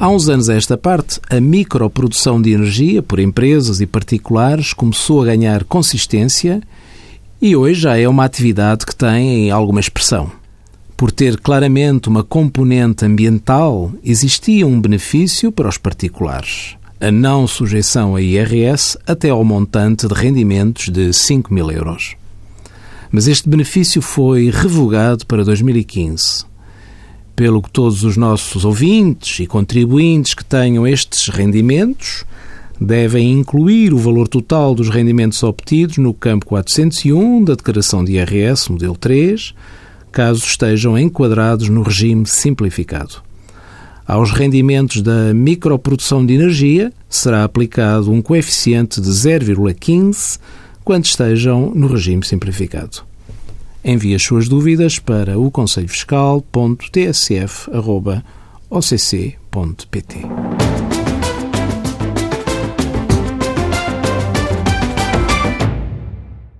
Há uns anos a esta parte, a microprodução de energia por empresas e particulares começou a ganhar consistência e hoje já é uma atividade que tem alguma expressão. Por ter claramente uma componente ambiental, existia um benefício para os particulares. A não sujeição a IRS até ao montante de rendimentos de 5 mil euros. Mas este benefício foi revogado para 2015 pelo que todos os nossos ouvintes e contribuintes que tenham estes rendimentos devem incluir o valor total dos rendimentos obtidos no campo 401 da Declaração de IRS, modelo 3, caso estejam enquadrados no regime simplificado. Aos rendimentos da microprodução de energia será aplicado um coeficiente de 0,15 quando estejam no regime simplificado. Envie as suas dúvidas para o conselhofiscal.tsf.occ.pt.